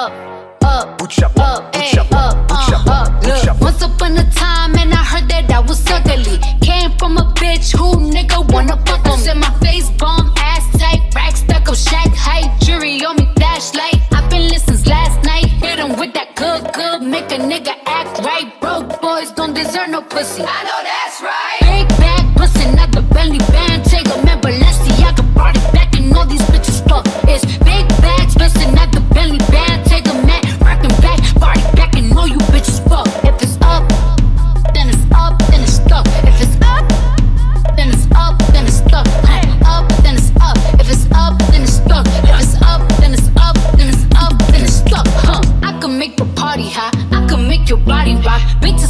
up, up, up, up, up, uh, up. Look, once upon a time, and I heard that I was ugly. Came from a bitch who nigga wanna fuck on me. my face, bomb, ass tight, rack stuck up, shack height, jury on me, flashlight. I've been listening last night. Hit him with that good, good, make a nigga act right. Broke boys don't deserve no pussy. I know that's right. high. I can make your body rock. bitch.